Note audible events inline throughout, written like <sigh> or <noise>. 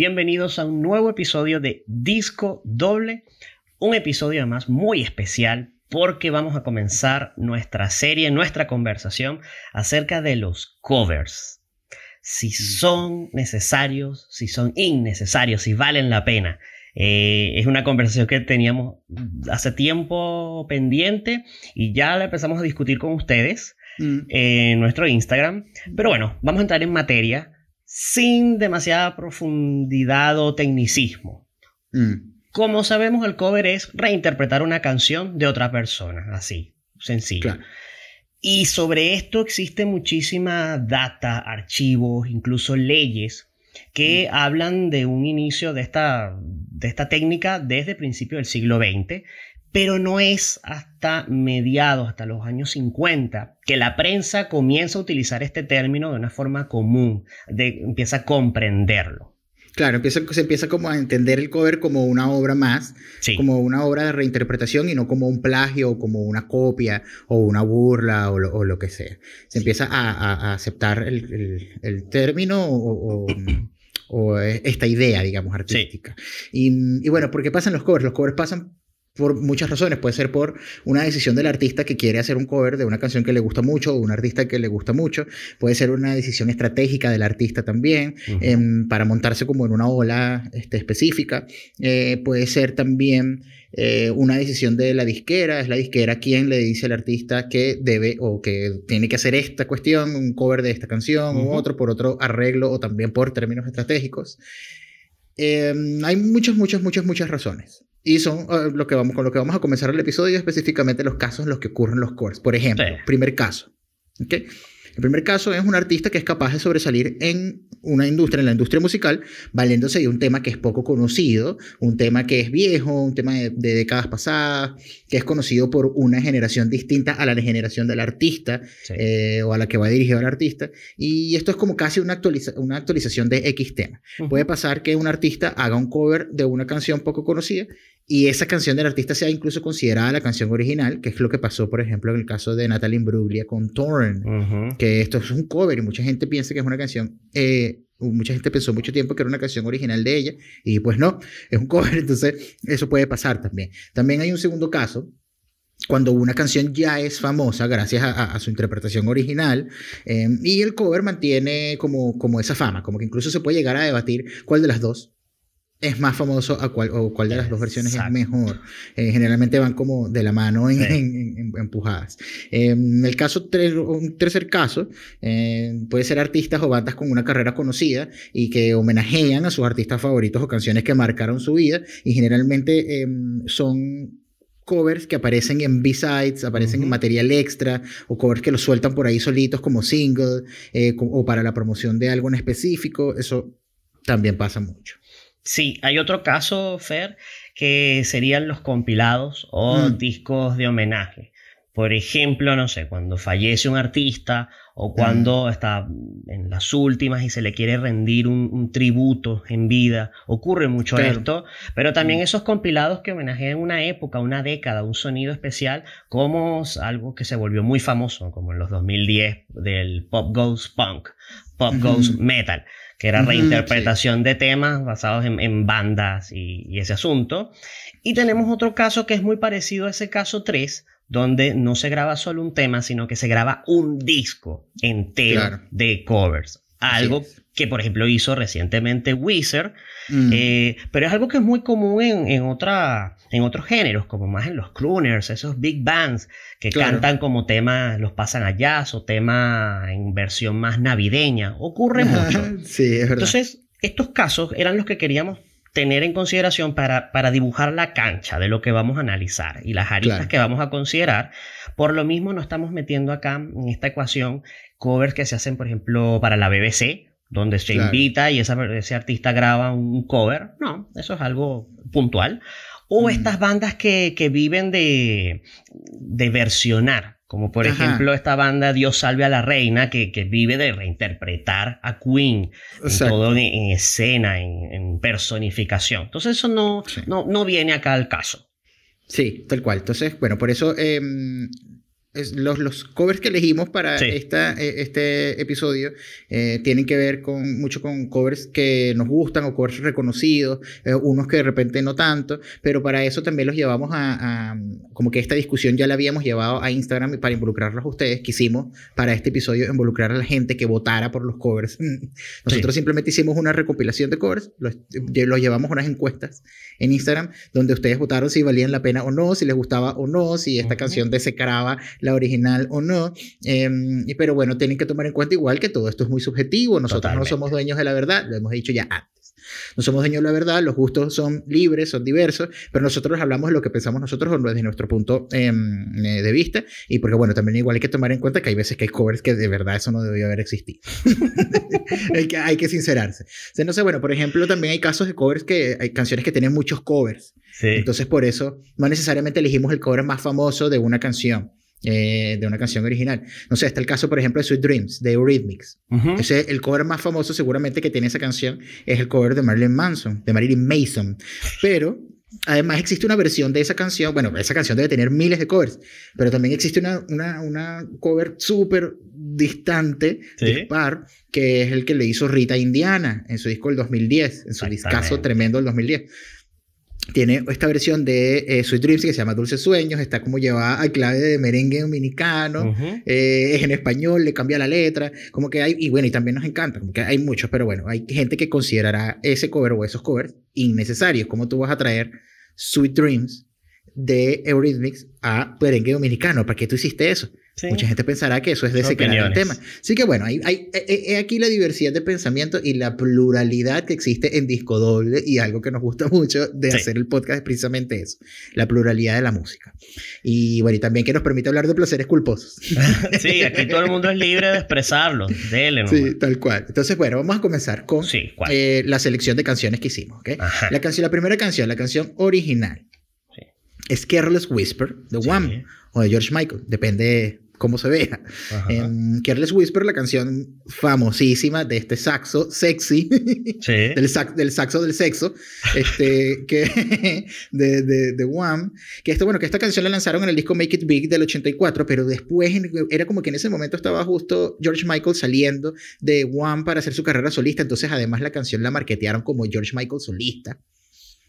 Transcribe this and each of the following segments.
Bienvenidos a un nuevo episodio de Disco Doble, un episodio además muy especial porque vamos a comenzar nuestra serie, nuestra conversación acerca de los covers. Si son necesarios, si son innecesarios, si valen la pena. Eh, es una conversación que teníamos hace tiempo pendiente y ya la empezamos a discutir con ustedes mm. en nuestro Instagram. Pero bueno, vamos a entrar en materia sin demasiada profundidad o tecnicismo. Mm. Como sabemos, el cover es reinterpretar una canción de otra persona, así, sencillo. Y sobre esto existe muchísima data, archivos, incluso leyes que mm. hablan de un inicio de esta, de esta técnica desde principios del siglo XX, pero no es hasta mediados, hasta los años 50, que la prensa comienza a utilizar este término de una forma común, de, empieza a comprenderlo. Claro, empieza, se empieza como a entender el cover como una obra más, como una obra de reinterpretación y no como un plagio o como una copia o una burla o lo, que sea. Se empieza a, aceptar el, término o, esta idea, digamos, artística. Y, y, bueno, ¿por qué pasan los covers? Los covers pasan por muchas razones. Puede ser por una decisión del artista que quiere hacer un cover de una canción que le gusta mucho o un artista que le gusta mucho. Puede ser una decisión estratégica del artista también em, para montarse como en una ola este, específica. Eh, puede ser también eh, una decisión de la disquera. Es la disquera quien le dice al artista que debe o que tiene que hacer esta cuestión, un cover de esta canción u otro por otro arreglo o también por términos estratégicos. Em, hay muchas, muchas, muchas, muchas razones. Y son eh, lo que vamos, con lo que vamos a comenzar el episodio, específicamente los casos en los que ocurren los covers. Por ejemplo, primer caso. ¿okay? El primer caso es un artista que es capaz de sobresalir en una industria, en la industria musical, valiéndose de un tema que es poco conocido, un tema que es viejo, un tema de, décadas pasadas, que es conocido por una generación distinta a la generación del artista eh, o a la que va dirigido el artista. Y esto es como casi una, una actualización de X tema. Puede pasar que un artista haga un cover de una canción poco conocida y esa canción del artista sea incluso considerada la canción original, que es lo que pasó, por ejemplo, en el caso de Natalie Imbruglia con Torn, que esto es un cover y mucha gente piensa que es una canción, eh, mucha gente pensó mucho tiempo que era una canción original de ella, y pues no, es un cover, <laughs> entonces eso puede pasar también. También hay un segundo caso, cuando una canción ya es famosa gracias a, su interpretación original eh, y el cover mantiene como, como esa fama, como que incluso se puede llegar a debatir cuál de las dos es más famoso a cuál, o cuál de las dos versiones es mejor. Eh, generalmente van como de la mano en, empujadas. en el caso, un tercer caso, eh, puede ser artistas o bandas con una carrera conocida y que homenajean a sus artistas favoritos o canciones que marcaron su vida y generalmente em, son covers que aparecen en B-sides, aparecen en material extra, o covers que los sueltan por ahí solitos como single, eh, o para la promoción de algo en específico. Eso también pasa mucho. Sí, hay otro caso, Fer, que serían los compilados o mm. discos de homenaje. Por ejemplo, no sé, cuando fallece un artista o cuando mm. está en las últimas y se le quiere rendir un, tributo en vida, ocurre mucho esto, pero también mm. esos compilados que homenajean una época, una década, un sonido especial, como algo que se volvió muy famoso, como en los 2010 del Pop Goes Punk, Pop Goes Metal que era reinterpretación de temas basados en, bandas y, ese asunto. Y tenemos otro caso que es muy parecido a ese caso 3, donde no se graba solo un tema, sino que se graba un disco entero de covers. Algo que, por ejemplo, hizo recientemente Wizard, mm. eh, pero es algo que es muy común en, en, otra, en otros géneros, como más en los crooners, esos big bands que cantan como temas, los pasan a jazz o tema en versión más navideña. Ocurre <laughs> mucho. sí, es verdad. Entonces, estos casos eran los que queríamos tener en consideración para, para dibujar la cancha de lo que vamos a analizar y las aristas que vamos a considerar. Por lo mismo, no estamos metiendo acá en esta ecuación covers que se hacen, por ejemplo, para la BBC, donde se invita y ese artista graba un cover. No, eso es algo puntual. O mm. estas bandas que, que viven de, de, versionar, como por ejemplo esta banda Dios salve a la reina, que, que vive de reinterpretar a Queen, en todo en, escena, en, personificación. Entonces eso no, no, no viene acá al caso. Sí, tal cual. Entonces, bueno, por eso em, los, los, covers que elegimos para esta, e, este episodio eh, tienen que ver con, mucho con covers que nos gustan o covers reconocidos, eh, unos que de repente no tanto, pero para eso también los llevamos a, como que esta discusión ya la habíamos llevado a Instagram para involucrarlos a ustedes. Quisimos para este episodio involucrar a la gente que votara por los covers. <laughs> Nosotros simplemente hicimos una recopilación de covers, los, los llevamos a unas encuestas en Instagram donde ustedes votaron si valían la pena o no, si les gustaba o no, si esta canción desecaraba la original o no. Em, pero bueno, tienen que tomar en cuenta igual que todo esto es muy subjetivo. Nosotros no somos dueños de la verdad, lo hemos dicho ya antes. No somos dueños de la verdad, los gustos son libres, son diversos, pero nosotros hablamos de lo que pensamos nosotros o desde nuestro punto em, eh, de vista. Y porque, bueno, también igual hay que tomar en cuenta que hay veces que hay covers que de verdad eso no debió haber existido. <laughs> hay, que, hay que sincerarse. no sé, bueno, por ejemplo, también hay casos de covers que hay canciones que tienen muchos covers. Entonces, por eso, no necesariamente elegimos el cover más famoso de una canción. Eh, de una canción original. No sé, está el caso, por ejemplo, de Sweet Dreams, de Eurythmics. Ese, el cover más famoso seguramente que tiene esa canción es el cover de Marilyn Manson, de Marilyn Mason. Pero además existe una versión de esa canción, bueno, esa canción debe tener miles de covers, pero también existe una, una, una cover súper distante, dispar, que es el que le hizo Rita Indiana en su disco del 2010, en su discazo tremendo del 2010 tiene esta versión de eh, Sweet Dreams que se llama Dulces Sueños, está como llevada al clave de merengue dominicano, eh, es en español, le cambia la letra, como que hay, y bueno, y también nos encanta, como que hay muchos, pero bueno, hay gente que considerará ese cover o esos covers innecesarios, como tú vas a traer Sweet Dreams de Eurythmics a merengue dominicano, ¿para qué tú hiciste eso? Mucha gente pensará que eso es de ese el tema. Así que bueno, hay, hay, aquí la diversidad de pensamiento y la pluralidad que existe en disco doble y algo que nos gusta <laughs> mucho de hacer el podcast es precisamente eso, la pluralidad de la música. Y bueno, y también que nos permite hablar de placeres culposos. <laughs> sí, aquí todo el mundo es libre de expresarlo, dele. Sí, tal cual. Entonces, bueno, vamos a comenzar con eh, la selección de canciones que hicimos. La, canción, la primera canción, la canción original, es Careless Whisper de Wham o de George Michael, depende cómo se vea. En Careless Whisper, la canción famosísima de este saxo sexy, <laughs> del, del, saxo del sexo, este, que, <laughs> de, de, de Wham, que esto, bueno, que esta canción la lanzaron en el disco Make It Big del 84, pero después era como que en ese momento estaba justo George Michael saliendo de Wham para hacer su carrera solista, entonces además la canción la marketearon como George Michael solista.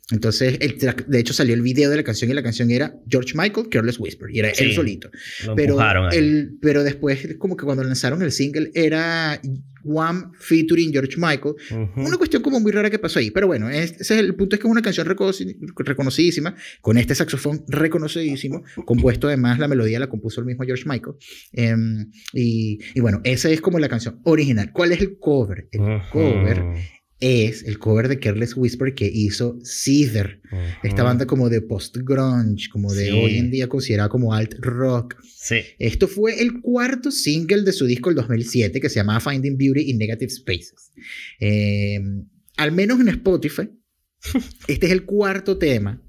Entonces, el de hecho, salió el video de la canción y la canción era George Michael, Careless Whisper, y era él solito. pero, el, pero después, como que cuando lanzaron el single, era One featuring George Michael. Una cuestión como muy rara que pasó ahí. Pero bueno, ese es el punto: es que es una canción reconocidísima, con este saxofón reconocidísimo, compuesto además, la melodía la compuso el mismo George Michael. Em, y, y, bueno, esa es como la canción original. ¿Cuál es el cover? El cover es el cover de Careless Whisper que hizo Cedar, esta banda como de post-grunge, como de hoy en día considerada como alt rock. Sí. Esto fue el cuarto single de su disco del 2007 que se llamaba Finding Beauty in Negative Spaces. Em, al menos en Spotify, <laughs> este es el cuarto tema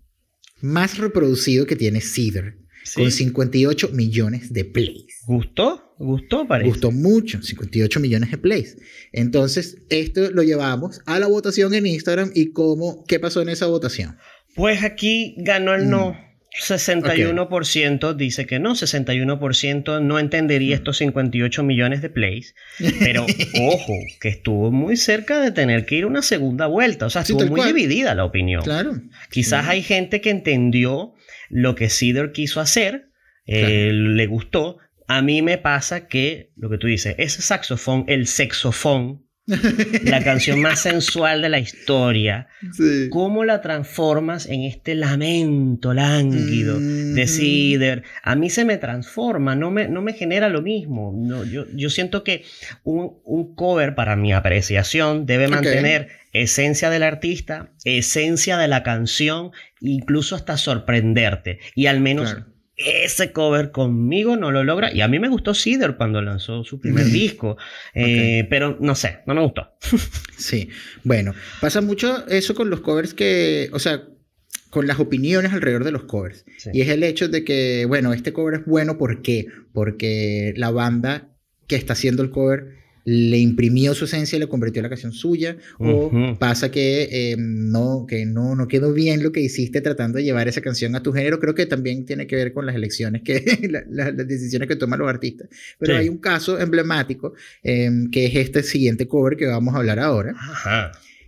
más reproducido que tiene Cedar, con 58 millones de plays. ¿Gustó? Gustó, parece. Gustó mucho, 58 millones de plays. Entonces, esto lo llevamos a la votación en Instagram y cómo, ¿qué pasó en esa votación? Pues aquí ganó el no. 61% mm. dice que no, 61% no entendería mm. estos 58 millones de plays, <laughs> pero ojo, que estuvo muy cerca de tener que ir una segunda vuelta, o sea, estuvo muy dividida la opinión. Claro. Quizás hay gente que entendió lo que Cedar quiso hacer, eh, le gustó, a mí me pasa que, lo que tú dices, ese saxofón, el sexofón, <laughs> la canción más sensual de la historia, ¿cómo la transformas en este lamento lánguido de Cider? A mí se me transforma, no me, no me genera lo mismo. No, yo, yo siento que un, un, cover, para mi apreciación, debe mantener esencia del artista, esencia de la canción, incluso hasta sorprenderte. Y al menos ese cover conmigo no lo logra. Y a mí me gustó Cedar cuando lanzó su primer disco, eh, pero no sé, no me gustó. <laughs> sí, bueno, pasa mucho eso con los covers que, o sea, con las opiniones alrededor de los covers. Y es el hecho de que, bueno, este cover es bueno, ¿por qué? Porque la banda que está haciendo el cover le imprimió su esencia y le convirtió en la canción suya, o pasa que, eh, no, que no, no quedó bien lo que hiciste tratando de llevar esa canción a tu género, creo que también tiene que ver con las elecciones, que <laughs> las decisiones que toman los artistas. Pero hay un caso emblemático, em, que es este siguiente cover que vamos a hablar ahora,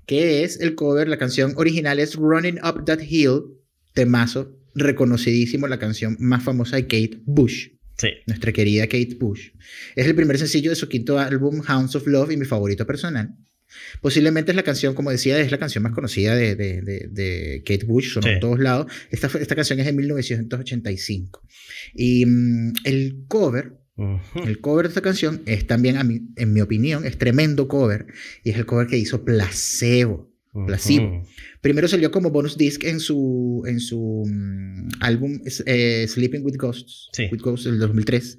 que es el cover, la canción original es Running Up That Hill, temazo, reconocidísimo, la canción más famosa de Kate Bush. Sí. Nuestra querida Kate Bush. Es el primer sencillo de su quinto álbum, Hounds of Love, y mi favorito personal. Posiblemente es la canción, como decía, es la canción más conocida de, de, de, Kate Bush, son en todos lados. Esta, esta canción es de 1985. Y mm, el cover, el cover de esta canción es también, a mí, en mi opinión, es tremendo cover. Y es el cover que hizo Placebo. Placebo. Primero salió como bonus disc en su, en su mm, álbum eh, Sleeping with Ghosts, with Ghosts del 2003.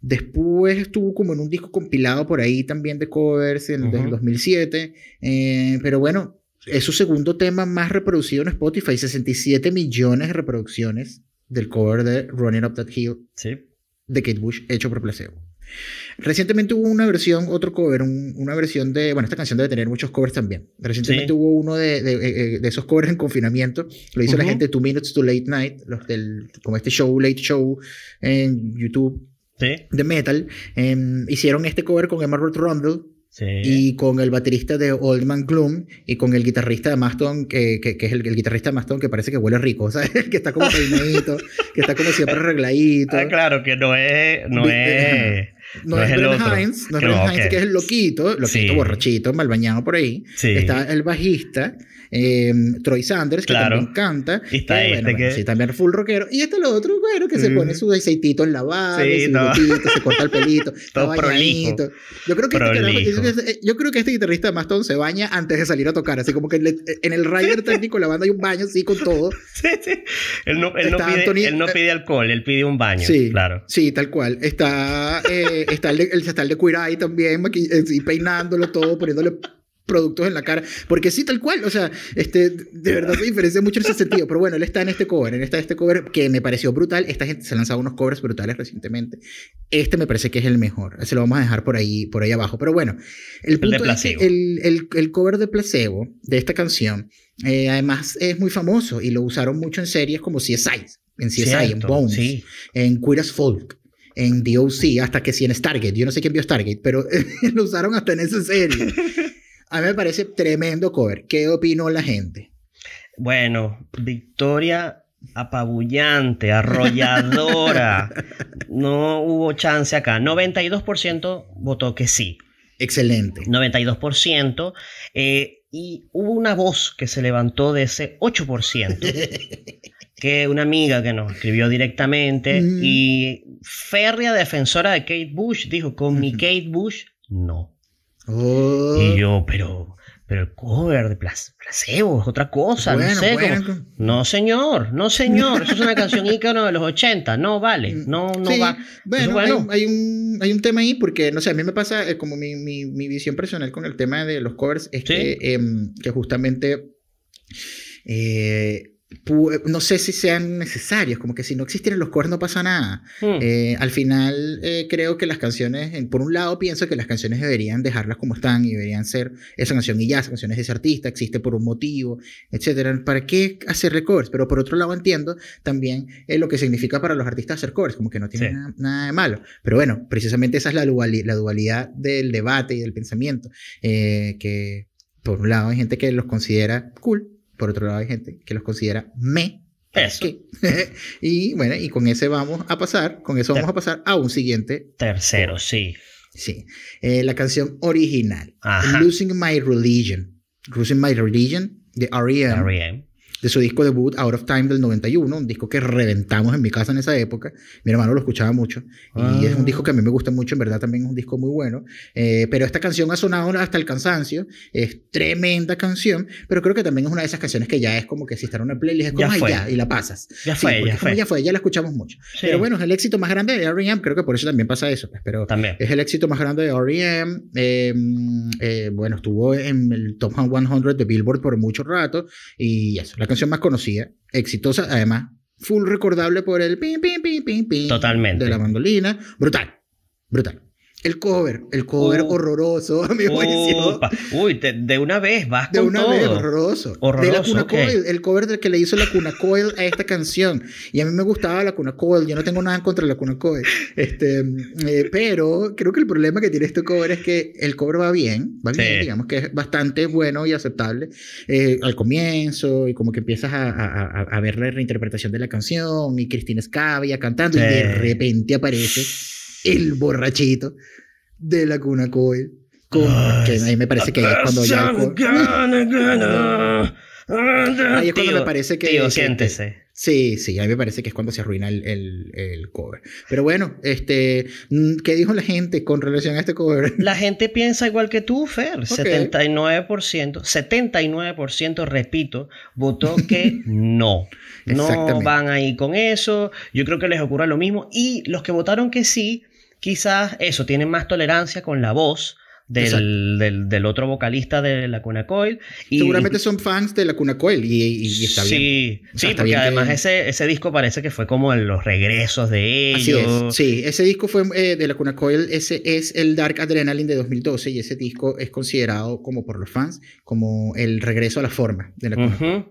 Después estuvo como en un disco compilado por ahí también de covers en el 2007. Eh, pero bueno, es su segundo tema más reproducido en Spotify. 67 millones de reproducciones del cover de Running Up That Hill de Kate Bush hecho por Placebo. Recientemente hubo una versión, otro cover, una versión de, bueno, esta canción debe tener muchos covers también. Recientemente hubo uno de, de, eh, de, esos covers en confinamiento, lo hizo la gente Two Minutes to Late Night, los del, como este show, Late Show en YouTube de metal. Em, hicieron este cover con Emerald Rundle, y con el baterista de Old Man Gloom y con el guitarrista de Maston, que, que, es el, el, guitarrista de Maston que parece que huele rico, <laughs> ¿sabes? que está como peinadito, que está como siempre <laughs> arregladito. Ah, claro, que no es. No es no, es, el Hines, no es Brent Hines, que es el loquito, loquito borrachito, mal bañado por ahí. Está el bajista, eh, Troy Sanders, que también canta. Y está eh, este que... sí, también full rockero. Y este es lo otro, bueno, que se pone su aceitito en la barra, sí, se corta el pelito, <laughs> todo bañadito. Yo creo, que este, yo creo que este guitarrista de Maston se baña antes de salir a tocar, así como que en el rider <laughs> técnico la banda hay un baño así con todo. sí, sí. Él no, él no, pide, él no eh, pide alcohol, él pide un baño. Sí, claro. Sí, tal cual. Está, eh, está, el de, está el de Eye también, y peinándolo todo, poniéndole productos en la cara. Porque sí, tal cual. O sea, este, de verdad se diferencia mucho en ese sentido. Pero bueno, él está en este cover. En esta, este cover que me pareció brutal. Esta gente se ha lanzado unos covers brutales recientemente. Este me parece que es el mejor. Se lo vamos a dejar por ahí, por ahí abajo. Pero bueno, el punto es que el, el, el, cover de Placebo de esta canción, eh, además es muy famoso y lo usaron mucho en series como CSI. En CSI, en Bones, en Queer as Folk en DOC, hasta que sí en Stargate. Yo no sé quién vio Stargate, pero <laughs> lo usaron hasta en esa serie. A mí me parece tremendo cover. ¿Qué opinó la gente? Bueno, victoria apabullante, arrolladora. <laughs> no hubo chance acá. 92% votó que sí. Excelente. 92%. Eh, y hubo una voz que se levantó de ese 8%. <laughs> que una amiga que nos escribió directamente mm. y férrea defensora de Kate Bush dijo, con mi Kate Bush, no. Oh. Y yo, pero, pero el cover de placebo es otra cosa, no sé. no, señor, no, señor. Eso es una canción ícono de los 80. No vale, mm, no, no va. Bueno, Hay, un, hay un tema ahí porque, no sé, a mí me pasa eh, como mi, mi, mi, visión personal con el tema de los covers es que, em, que justamente. Eh, no sé si sean necesarios, como que si no existieran los covers no pasa nada. Hmm. Eh, al final eh, creo que las canciones, por un lado pienso que las canciones deberían dejarlas como están y deberían ser esa canción y ya, esa canción es de ese artista, existe por un motivo, etcétera. ¿Para qué hacer covers? Pero por otro lado entiendo también eh, lo que significa para los artistas hacer covers, como que no tiene nada, de malo. Pero bueno, precisamente esa es la, la dualidad del debate y del pensamiento, que por un lado hay gente que los considera cool por otro lado, hay gente que los considera me. Eso. <laughs> y bueno, y con ese vamos a pasar, con eso vamos a pasar a un siguiente. Tercero, sí. Sí. Eh, la canción original. Losing My Religion. Losing My Religion de R.E.M. De su disco debut Out of Time del 91, un disco que reventamos en mi casa en esa época. Mi hermano lo escuchaba mucho y es un disco que a mí me gusta mucho, en verdad también es un disco muy bueno. Eh, pero esta canción ha sonado hasta el cansancio, es tremenda canción, pero creo que también es una de esas canciones que ya es como que si está en una playlist es como ya, ya y la pasas. Ya fue, ya fue. ya fue, ya la escuchamos mucho. Pero bueno, es el éxito más grande de R.E.M., creo que por eso también pasa eso, pues, pero también. es el éxito más grande de R.E.M., eh, eh, bueno, estuvo en el Top 100 de Billboard por mucho rato y eso, la canción más conocida exitosa, además, full recordable por el pim, pim, pim, pim, pim. Totalmente. De la mandolina. Brutal. Brutal. El cover, el cover horroroso, a mi juicio. Uy, de, una vez, vas con De una vez, horroroso. De la Cuna Coil, el cover del que le hizo la Cuna Coil a esta canción. Y a mí me gustaba la Cuna Coil, yo no tengo nada en contra de la Cuna Coil. Este, eh, pero creo que el problema que tiene este cover es que el cover va bien, va bien, digamos que es bastante bueno y aceptable eh, al comienzo y como que empiezas a, a, a, ver la reinterpretación de la canción y Cristina Scavia cantando y de repente aparece el borrachito de la cuna Coil. que a mí me parece que es cuando ya. Ahí es cuando me parece que. Tío, siéntese. Sí, sí, a mí me parece que es cuando se arruina el, el, cover. Pero bueno, este, mm, ¿qué dijo la gente con relación a este cover? <laughs> La gente piensa igual que tú, Fer. 79%, 79%, repito, votó que no. <laughs> No van ahí con eso. Yo creo que les ocurre lo mismo. Y los que votaron que sí, quizás eso, tienen más tolerancia con la voz del, del, otro vocalista de la Cuna Coil. Y, Seguramente son fans de la Cuna Coil y, está bien. sí, porque además ese, ese disco parece que fue como en los regresos de ellos. sí, ese disco fue eh, de la Cuna Coil, ese es el Dark Adrenaline de 2012 y ese disco es considerado como por los fans como el regreso a la forma de la Cuna Coil.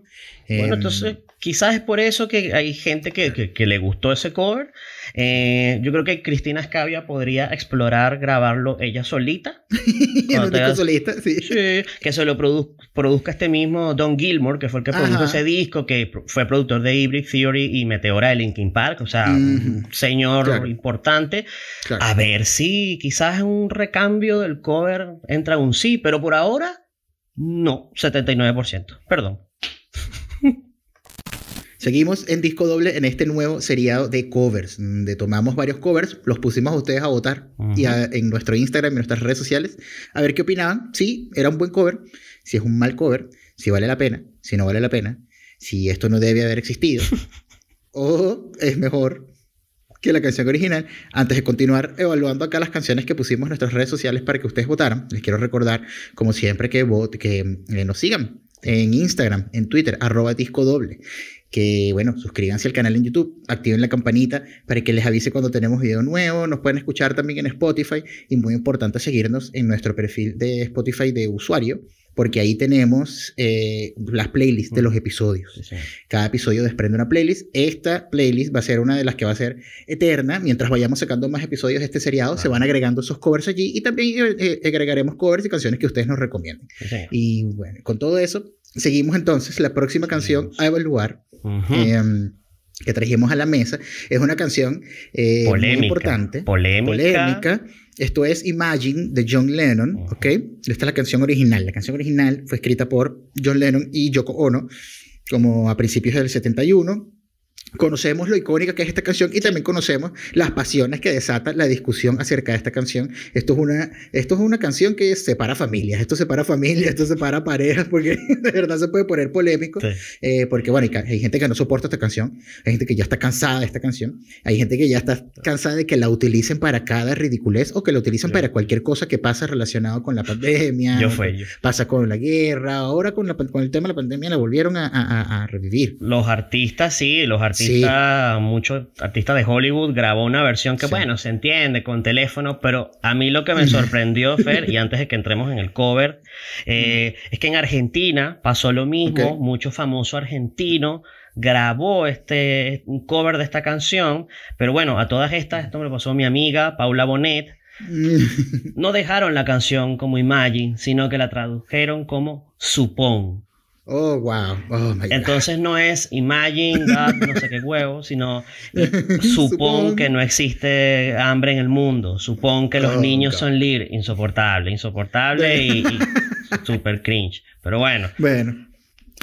Bueno, em, entonces quizás es por eso que hay gente que, que, le gustó ese cover. Eh, yo creo que Cristina Scavia podría explorar grabarlo ella solita. <laughs> solista, sí. sí. Que se lo produzca este mismo Don Gilmore, que fue el que produjo ese disco, que fue productor de Hybrid Theory y Meteora de Linkin Park. O sea, un señor importante. A ver si quizás en un recambio del cover entra un sí, pero por ahora no, 79%. Perdón. <laughs> Seguimos en disco doble en este nuevo seriado de covers, donde tomamos varios covers, los pusimos a ustedes a votar y en nuestro Instagram y nuestras redes sociales a ver qué opinaban. Si era un buen cover, si es un mal cover, si vale la pena, si no vale la pena, si esto no debe haber existido, <laughs> o es mejor que la canción original. Antes de continuar evaluando acá las canciones que pusimos en nuestras redes sociales para que ustedes votaran, les quiero recordar, como siempre, que, que eh, nos sigan en Instagram, en Twitter, arroba disco doble que bueno, suscríbanse al canal en YouTube, activen la campanita para que les avise cuando tenemos video nuevo, nos pueden escuchar también en Spotify y muy importante seguirnos en nuestro perfil de Spotify de usuario, porque ahí tenemos eh, las playlists de los episodios. Cada episodio desprende una playlist. Esta playlist va a ser una de las que va a ser eterna. Mientras vayamos sacando más episodios de este seriado, se van agregando esos covers allí y también eh, eh, agregaremos covers y canciones que ustedes nos recomienden. Y bueno, con todo eso, seguimos entonces la próxima canción a evaluar Em, que trajimos a la mesa. Es una canción eh, muy importante. Polémica. Esto es Imagine de John Lennon, ¿ok? Esta es la canción original. La canción original fue escrita por John Lennon y Yoko Ono como a principios del 71 conocemos lo icónica que es esta canción y también conocemos las pasiones que desata la discusión acerca de esta canción. Esto es una, esto es una canción que separa familias, esto separa familias, esto separa parejas, porque <laughs> de verdad se puede poner polémico, eh, porque bueno, hay gente que no soporta esta canción, hay gente que ya está cansada de esta canción, hay gente que ya está cansada de que la utilicen para cada ridiculez o que la utilicen para cualquier cosa que pasa relacionado con la pandemia, yo fue, pasa con la guerra, ahora con, la, con el tema de la pandemia la volvieron a, a, a revivir. Los artistas, sí, los artistas artista, mucho artista de Hollywood grabó una versión que, bueno, se entiende con teléfono, pero a mí lo que me sorprendió, <laughs> Fer, y antes de que entremos en el cover, eh, es que en Argentina pasó lo mismo, mucho famoso argentino grabó este un cover de esta canción, pero bueno, a todas estas, esto me lo pasó mi amiga Paula Bonet, <laughs> no dejaron la canción como Imagine, sino que la tradujeron como Supón. Oh, wow. Oh, my Entonces no es imagine God, no sé qué huevo, sino <laughs> supón que no existe hambre en el mundo, supón que los oh, niños son libres, insoportable, insoportable <laughs> y, super cringe. Pero bueno. Bueno.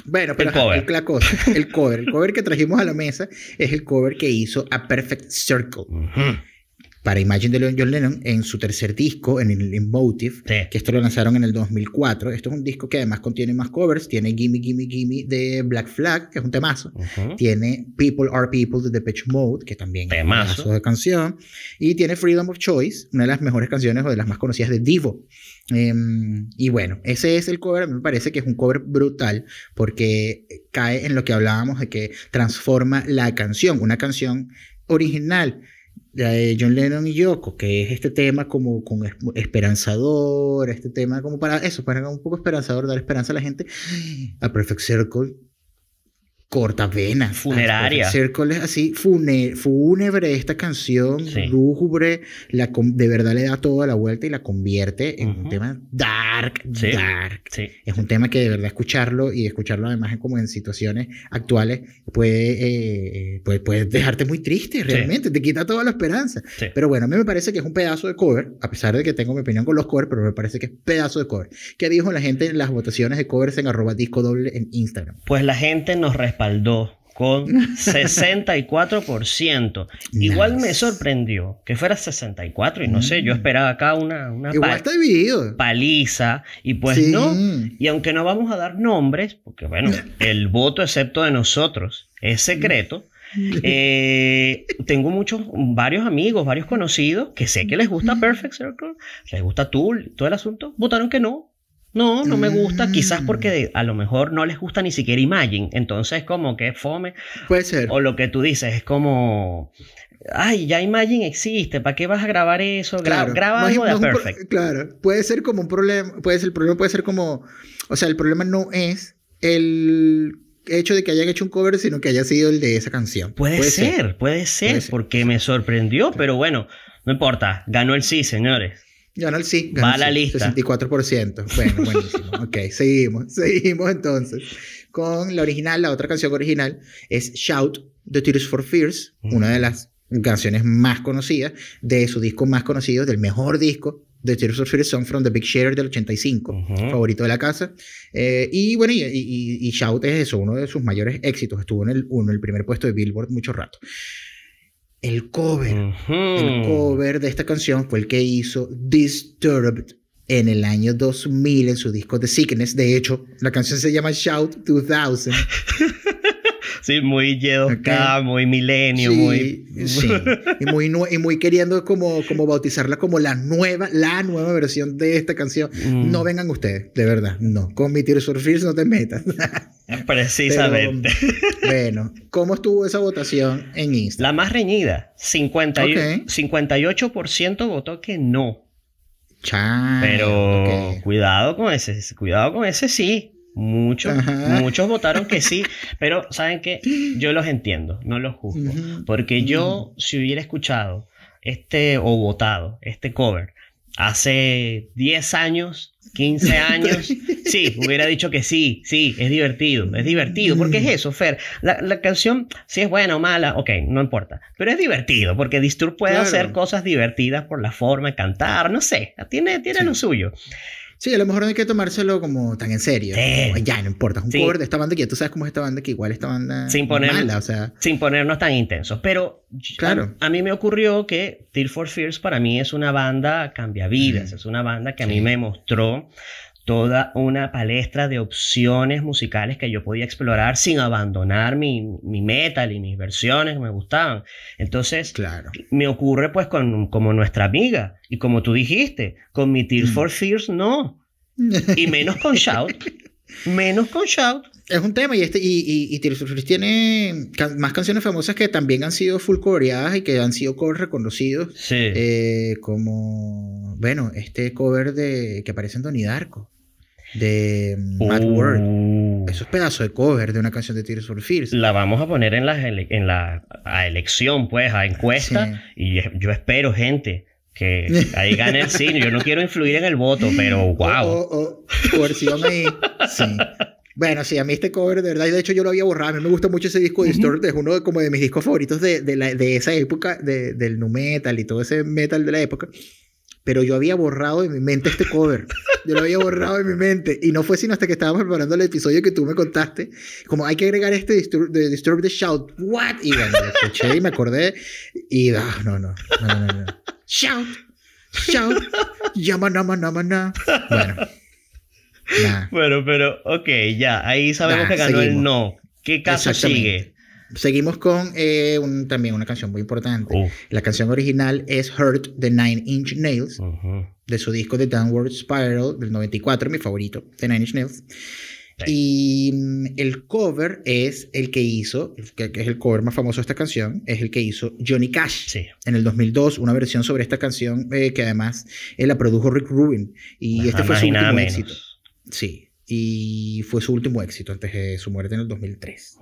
Bueno, pero el cover. La cosa, el cover, el cover que trajimos a la mesa es el cover que hizo A Perfect Circle para Imagine de John Lennon en su tercer disco, en el Emotive, que esto lo lanzaron en el 2004. Esto es un disco que además contiene más covers. Tiene Gimme, Gimme, Gimme de Black Flag, que es un temazo. Tiene People Are People de Depeche Mode, que también es un temazo de canción. Y tiene Freedom of Choice, una de las mejores canciones o de las más conocidas de Divo. Em, y bueno, ese es el cover. A mí me parece que es un cover brutal porque cae en lo que hablábamos de que transforma la canción. Una canción original de John Lennon y Yoko, que es este tema como con esperanzador, este tema como para eso, para un poco esperanzador, dar esperanza a la gente. A Perfect Circle corta vena. Funeraria. Circle es así, fúnebre esta canción, lúgubre, la, de verdad le da toda la vuelta y la convierte en un tema dark, dark. Es un tema que de verdad escucharlo y escucharlo además como en situaciones actuales puede, eh, puede, puede, dejarte muy triste realmente, te quita toda la esperanza. Pero bueno, a mí me parece que es un pedazo de cover, a pesar de que tengo mi opinión con los covers, pero me parece que es pedazo de cover. ¿Qué dijo la gente en las votaciones de covers en arroba disco doble en Instagram? Pues la gente nos respaldó con <laughs> 64%. Igual me sorprendió que fuera 64 y no sé, yo mm. esperaba acá una, una paliza y pues no. Y aunque no vamos a dar nombres, porque bueno, <laughs> el voto excepto de nosotros es secreto. <laughs> Eh, tengo muchos, varios amigos, varios conocidos que sé que les gusta Perfect Circle, les gusta Tool, todo el asunto, votaron que no, no, no me gusta, quizás porque mm. a lo mejor no les gusta ni siquiera Imagine, entonces como que fome. Puede ser. O lo que tú dices, es como, ay, ya Imagine existe, ¿para qué vas a grabar eso? Claro, graba algo de Perfect. claro, puede ser como un problema, puede ser, el problema puede ser como, o sea, el problema no es el hecho de que hayan hecho un cover, sino que haya sido el de esa canción. Puede, ser, puede ser, porque me sorprendió, pero bueno, no importa, ganó el sí, señores. Ganó el sí. Ganó Va a la lista. 64%. Bueno, buenísimo. <laughs> ok, seguimos. <laughs> Seguimos entonces con la original. La otra canción original es Shout, The Tears for Fears, una de las canciones más conocidas de su disco más conocido, del mejor disco The Tears for Fears Song from the Big Shader del 85, favorito de la casa. Eh, y bueno, y, y, Shout es eso, uno de sus mayores éxitos. Estuvo en el, uno, el primer puesto de Billboard mucho rato. El cover, el cover de esta canción fue el que hizo Disturbed en el año 2000 en su disco The Sickness. De hecho, la canción se llama Shout 2000. <laughs> Sí, muy y muy milenio, muy... Sí, y muy, y muy queriendo como, como bautizarla como la nueva, la nueva versión de esta canción. Mm. No vengan ustedes, de verdad, no. Con mi Tears for no te metas. <laughs> Precisamente. bueno, ¿cómo estuvo esa votación en Instagram? La más reñida, 58% votó que no. Pero cuidado con ese, cuidado con ese sí. Muchos, muchos votaron que sí, pero ¿saben qué? Yo los entiendo, no los juzgo. Porque yo, si hubiera escuchado este o votado este cover hace 10 años, 15 <laughs> años, sí, hubiera dicho que sí, sí, es divertido, es divertido, porque es eso, Fer. La, canción, si es buena o mala, ok, no importa, pero es divertido, porque Disturb puede hacer cosas divertidas por la forma de cantar, no sé, tiene, tiene lo suyo. Sí, a lo mejor no hay que tomárselo como tan en serio. ya, no importa. Es un cover de esta banda que ya tú sabes cómo es esta banda, que igual esta banda sin poner, mala, o sea. Sin ponernos tan intensos. Pero claro. a, mí me ocurrió que Tear for Fears para mí es una banda cambia vidas. Es una banda que a mí me mostró toda una palestra de opciones musicales que yo podía explorar sin abandonar mi, metal y mis versiones que me gustaban. Entonces, claro. me ocurre pues con como nuestra amiga y como tú dijiste, con mi Tear mm. for Fears no. Y menos con Shout. <laughs> menos con Shout. Es un tema y, este, y, y, Tears for Fears tiene más canciones famosas que también han sido full coreadas y que han sido covers reconocidos. Sí. Eh, como, bueno, este cover de que aparece en Donnie Darko de Mad World. Uh. Eso es pedazo de cover de una canción de Tears for Fears. La vamos a poner en la, en la a elección, pues, a encuesta. Y yo espero, gente, que ahí gane el cine. Yo no quiero influir en el voto, pero wow. Oh, oh, oh. ahí. Sí. Bueno, sí, a mí este cover, de verdad, y de hecho yo lo había borrado. A mí me gusta mucho ese disco de Distort, es uno de, como de mis discos favoritos de, de, la, de esa época, de, del nu metal y todo ese metal de la época pero yo había borrado de mi mente este cover. Yo lo había borrado de mi mente. Y no fue sino hasta que estábamos preparando el episodio que tú me contaste. Como hay que agregar este Disturb, de Disturb the Shout. ¿What? Y bueno, lo escuché y me acordé. Y ah, no, no, no, no, no. Shout, shout, llama, nama, nama, na. Bueno. Bueno, pero ok, ya. Ahí sabemos que ganó el no. ¿Qué caso sigue? Seguimos con eh, también una canción muy importante. La canción original es Hurt de Nine Inch Nails, de su disco The Downward Spiral del 94, mi favorito, de Nine Inch Nails. Y mm, el cover es el que hizo, que, es el cover más famoso de esta canción, es el que hizo Johnny Cash sí. en el 2002, una versión sobre esta canción eh, que además él la produjo Rick Rubin. Y este fue su último éxito. Sí, y fue su último éxito antes de su muerte en el 2003.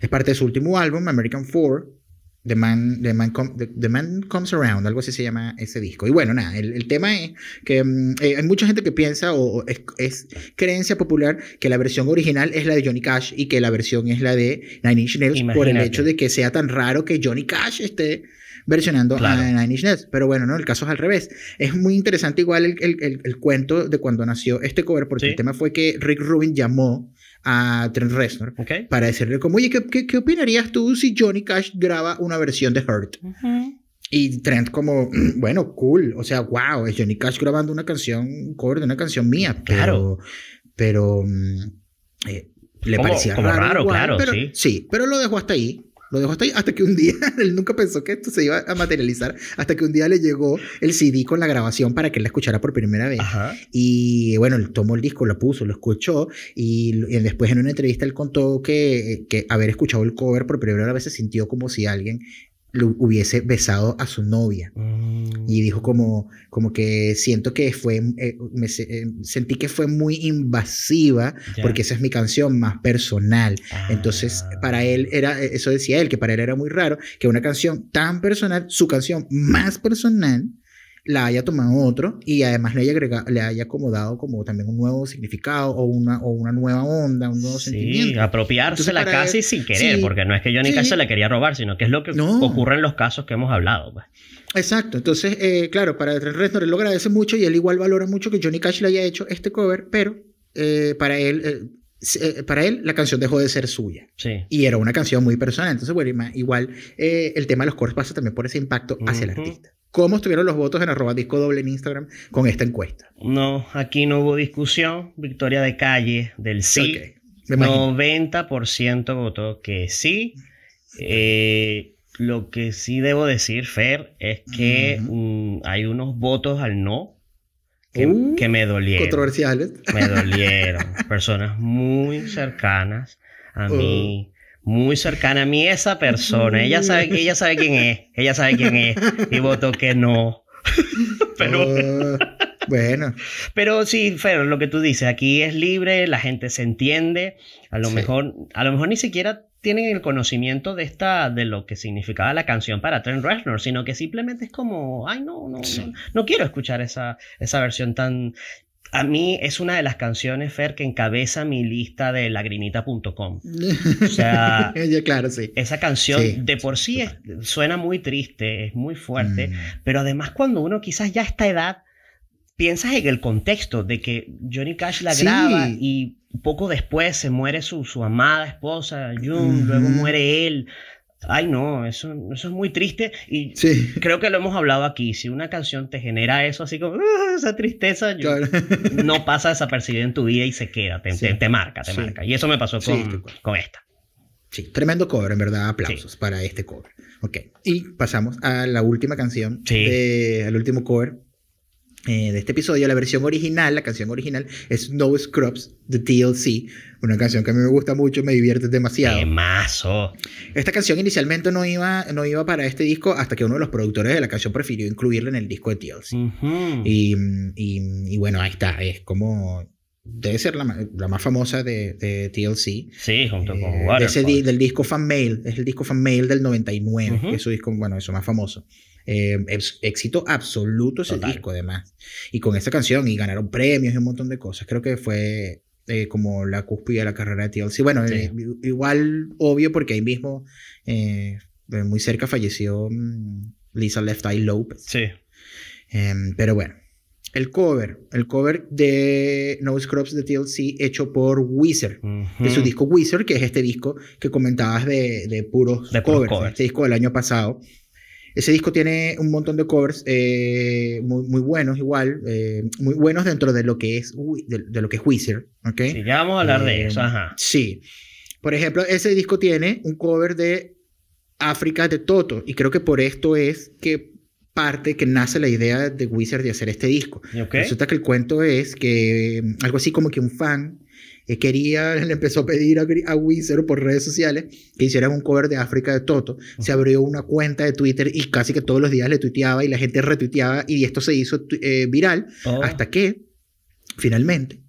Es parte de su último álbum, American Four, The Man, The Man, The, Man, Comes Around, algo así se llama ese disco. Y bueno, nada, el, el tema es que mm, eh, hay mucha gente que piensa, o, es, es, creencia popular, que la versión original es la de Johnny Cash y que la versión es la de Nine Inch Nails por el hecho de que sea tan raro que Johnny Cash esté versionando a Nine Inch Nails. Pero bueno, no, el caso es al revés. Es muy interesante igual el, el, el, cuento de cuando nació este cover, porque el tema fue que Rick Rubin llamó a Trent Reznor para decirle como, oye, ¿qué, ¿qué, opinarías tú si Johnny Cash graba una versión de Hurt? Y Trent como, bueno, cool, o sea, wow, es Johnny Cash grabando una canción, cover de una canción mía, pero, claro. pero mm, eh, le parecía raro, claro, sí. Sí, pero lo dejó hasta ahí. Lo dejó hasta ahí hasta que un día, <laughs> él nunca pensó que esto se iba a materializar, hasta que un día le llegó el CD con la grabación para que él la escuchara por primera vez. Y bueno, él tomó el disco, lo puso, lo escuchó y, después en una entrevista él contó que, que haber escuchado el cover por primera vez se sintió como si alguien lo hubiese besado a su novia. Mm. Y dijo como, como que siento que fue, eh, me, eh, sentí que fue muy invasiva porque esa es mi canción más personal. Entonces, para él era, eso decía él, que para él era muy raro que una canción tan personal, su canción más personal, la haya tomado otro y además le haya, agregado, le haya acomodado como también un nuevo significado o una, o una nueva onda, un nuevo sí, sentimiento. apropiársela casi sin querer, porque no es que Johnny Cash se la quería robar, sino que es lo que ocurre en los casos que hemos hablado. Pues. Exacto, entonces, eh, claro, para Trent Reznor él lo agradece mucho y él igual valora mucho que Johnny Cash le haya hecho este cover, pero eh, para él... Eh, para él la canción dejó de ser suya. Sí. Y era una canción muy personal. Entonces, bueno, igual el tema de los covers pasa también por ese impacto hacia el artista. ¿Cómo estuvieron los votos en arroba disco doble en Instagram con esta encuesta? No, aquí no hubo discusión. Victoria de calle del sí. 90% votó que sí. Eh, lo que sí debo decir, Fer, es que hay unos votos al no que, uh, me dolieron. Controversiales. Me dolieron. <laughs> Personas muy cercanas a mí muy cercana a mí esa persona. Ella sabe, ella sabe quién es. Ella sabe quién es. Y votó que no. <laughs> Pero. Oh, bueno. Pero sí, Fer, lo que tú dices, aquí es libre, la gente se entiende. A lo mejor, a lo mejor ni siquiera tienen el conocimiento de esta, de lo que significaba la canción para Trent Reznor, sino que simplemente es como, ay, no, no, no, no, quiero escuchar esa, esa versión tan, a mí es una de las canciones, Fer, que encabeza mi lista de lagrimita.com. O sea, <laughs> claro, sí. esa canción de por sí suena muy triste, es muy fuerte, mm. pero además cuando uno quizás ya a esta edad piensas en el contexto de que Johnny Cash la graba y poco después se muere su, su amada esposa, June, luego muere él. Ay, no, eso, eso es muy triste y creo que lo hemos hablado aquí. Si una canción te genera eso, así como ah, esa tristeza, <laughs> no pasa desapercibida en tu vida y se queda, te, te, marca, te marca. Y eso me pasó con, con esta. Sí, tremendo cover, en verdad. Aplausos para este cover. Ok, y pasamos a la última canción, de, al último cover eh, de este episodio, la versión original, la canción original es No Scrubs de TLC, una canción que a mí me gusta mucho, me divierte demasiado. ¡Qué mazo! Esta canción inicialmente no iba, no iba para este disco hasta que uno de los productores de la canción prefirió incluirla en el disco de TLC. y, y, bueno, ahí está, es como... Debe ser la, la más famosa de, de, TLC. Sí, junto con eh, ese Del disco Fan Mail, es el disco Fan Mail del 99, que es su disco, bueno, eso más famoso. Eh, éxito absoluto ese disco, además. Y con esta canción, y ganaron premios y un montón de cosas. Creo que fue eh, como la cúspide de la carrera de TLC. Bueno, eh, igual obvio, porque ahí mismo, muy cerca, falleció mm, Lisa Left Eye Lopez. Sí. Em, pero bueno. El cover, el cover de No Scrubs de TLC hecho por Wizard, de su disco Wizard, que es este disco que comentabas de, de puros covers, este disco del año pasado, ese disco tiene un montón de covers eh, muy, muy, buenos, igual, eh, muy buenos dentro de lo que es, de, lo que es Wizard, ¿ok? Sí, ya vamos a hablar de eso, ajá. Eh, sí. Por ejemplo, ese disco tiene un cover de África de Toto, y creo que por esto es que parte que nace la idea de Wizard de hacer este disco. Resulta que el cuento es que algo así como que un fan eh, quería, <laughs> le empezó a pedir a, a Wizard por redes sociales que hicieran un cover de África de Toto. Se abrió una cuenta de Twitter y casi que todos los días le tuiteaba y la gente retuiteaba y esto se hizo eh, viral oh. hasta que finalmente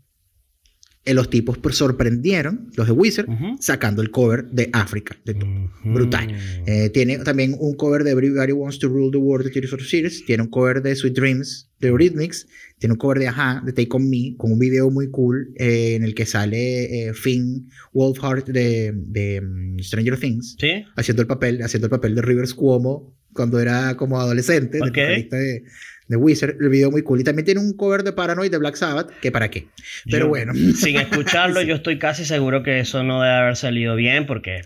eh, los tipos sorprendieron, los de Wizard, sacando el cover de África. De Brutal. Eh, tiene también un cover de Everybody Wants to Rule the World de Tears for Series. Tiene un cover de Sweet Dreams de Rhythmics. Tiene un cover de Aja, de Take On Me, con un video muy cool eh, en el que sale Finn Wolfhard de, de mm, Stranger Things. Haciendo el papel, haciendo el papel de Rivers Cuomo cuando era como adolescente. De, de Wizard, el video muy cool. Y también tiene un cover de Paranoid de Black Sabbath, que para qué. Pero bueno. <laughs> Sin escucharlo, <laughs> yo estoy casi seguro que eso no debe haber salido bien porque...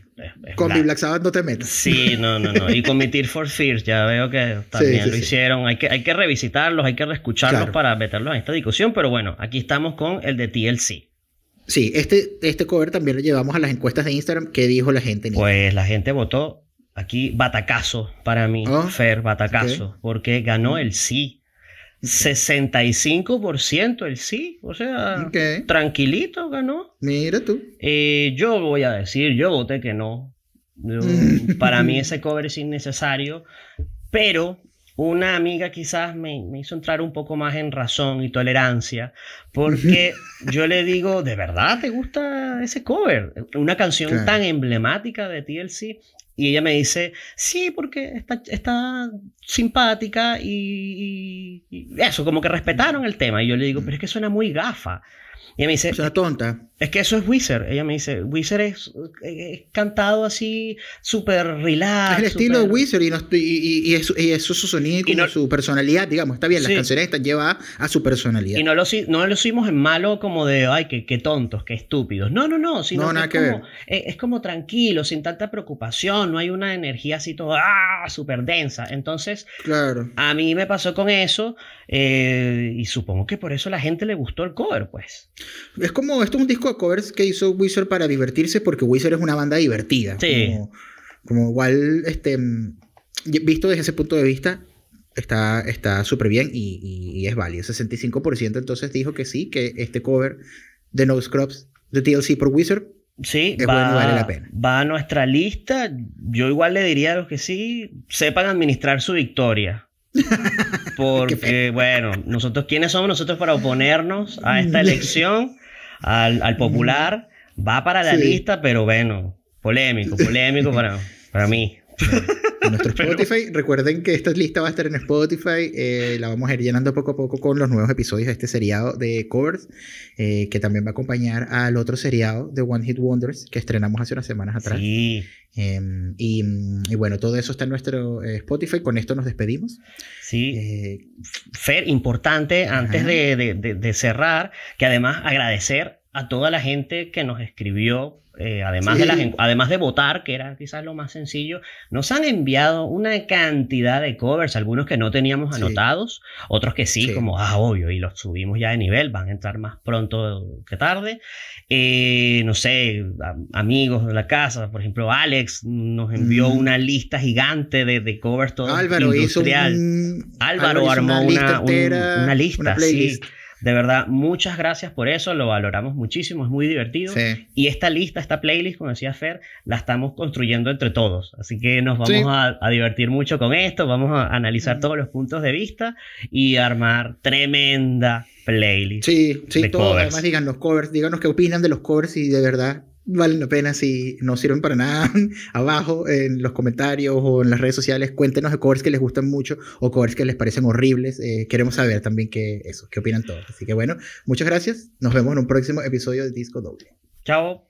con mi Black Sabbath no te metas. Sí, no, no, no. Y con mi Tear for Fears ya veo que también lo hicieron. Hay que, hay que revisitarlos, hay que reescucharlos para meterlos en esta discusión. Pero bueno, aquí estamos con el de TLC. Sí, este, este cover también lo llevamos a las encuestas de Instagram. ¿Qué dijo la gente? Pues la gente votó Aquí batacazo para mí, oh, Fer, batacazo, porque ganó el sí. 65% el sí, o sea, tranquilito ganó. Mira tú. Eh, yo voy a decir, yo voté que no. <laughs> para mí ese cover es innecesario, pero una amiga quizás me, hizo entrar un poco más en razón y tolerancia, porque <laughs> yo le digo, ¿de verdad te gusta ese cover? Una canción tan emblemática de TLC y ella me dice, sí, porque está, está simpática y, y, eso, como que respetaron el tema. Y yo le digo, pero es que suena muy gafa. Y ella me dice... Suena tonta. Es que eso es Wizard. Ella me dice, Wizard es, cantado así, súper relax. Es el estilo de Wizard y, no, y, y, eso, es su sonido y, su personalidad, digamos. Está bien, las canciones están llevadas a su personalidad. Y no lo, no lo hicimos en malo como de, ay, qué, qué tontos, qué estúpidos. No, no, no. Sino no, nada es, que como, ver. Es, como tranquilo, sin tanta preocupación. No hay una energía así toda ah, súper densa. Entonces, claro. a mí me pasó con eso. Eh, y supongo que por eso a la gente le gustó el cover, pues. Es como, esto es un disco covers que hizo Wizard para divertirse porque Wizard es una banda divertida. Sí. Como, igual, este, visto desde ese punto de vista, está súper bien y, es válido. 65% entonces dijo que sí, que este cover de No Scrubs de TLC por Wizard Sí, va, vale la pena. va a nuestra lista. Yo igual le diría a los que sí, sepan administrar su victoria. <laughs> Porque, bueno, nosotros, ¿quiénes somos nosotros para oponernos a esta <laughs> elección? Al, popular, va para la lista, pero bueno, polémico, polémico para, para mí. En nuestro <laughs> Spotify, recuerden que esta lista va a estar en Spotify, eh, la vamos a ir llenando poco a poco con los nuevos episodios de este seriado de covers, eh, que también va a acompañar al otro seriado de One Hit Wonders que estrenamos hace unas semanas atrás. Sí. Em, y, bueno, todo eso está en nuestro eh, Spotify, con esto nos despedimos. Sí. Fer, importante, antes de, de cerrar, que además agradecer a toda la gente que nos escribió eh, además, de las, además de votar, que era quizás lo más sencillo, nos han enviado una cantidad de covers, algunos que no teníamos anotados, otros que sí, como, ah, obvio, y los subimos ya de nivel, van a entrar más pronto que tarde. Eh, no sé, amigos de la casa, por ejemplo, Alex nos envió mm. una lista gigante de, covers todo Álvaro industrial. Álvaro, armó una, una, lista, sí. De verdad, muchas gracias por eso, lo valoramos muchísimo, es muy divertido. Y esta lista, esta playlist, como decía Fer, la estamos construyendo entre todos. Así que nos vamos a, divertir mucho con esto, vamos a analizar todos los puntos de vista y armar tremenda playlist. Sí, sí, todo. Además, digan los covers, díganos qué opinan de los covers y de verdad valen la pena si no sirven para nada. <laughs> Abajo en los comentarios o en las redes sociales, cuéntenos de covers que les gustan mucho o covers que les parecen horribles. Eh, queremos saber también qué, eso, qué opinan todos. Así que bueno, muchas gracias. Nos vemos en un próximo episodio de Disco Doble. Chao.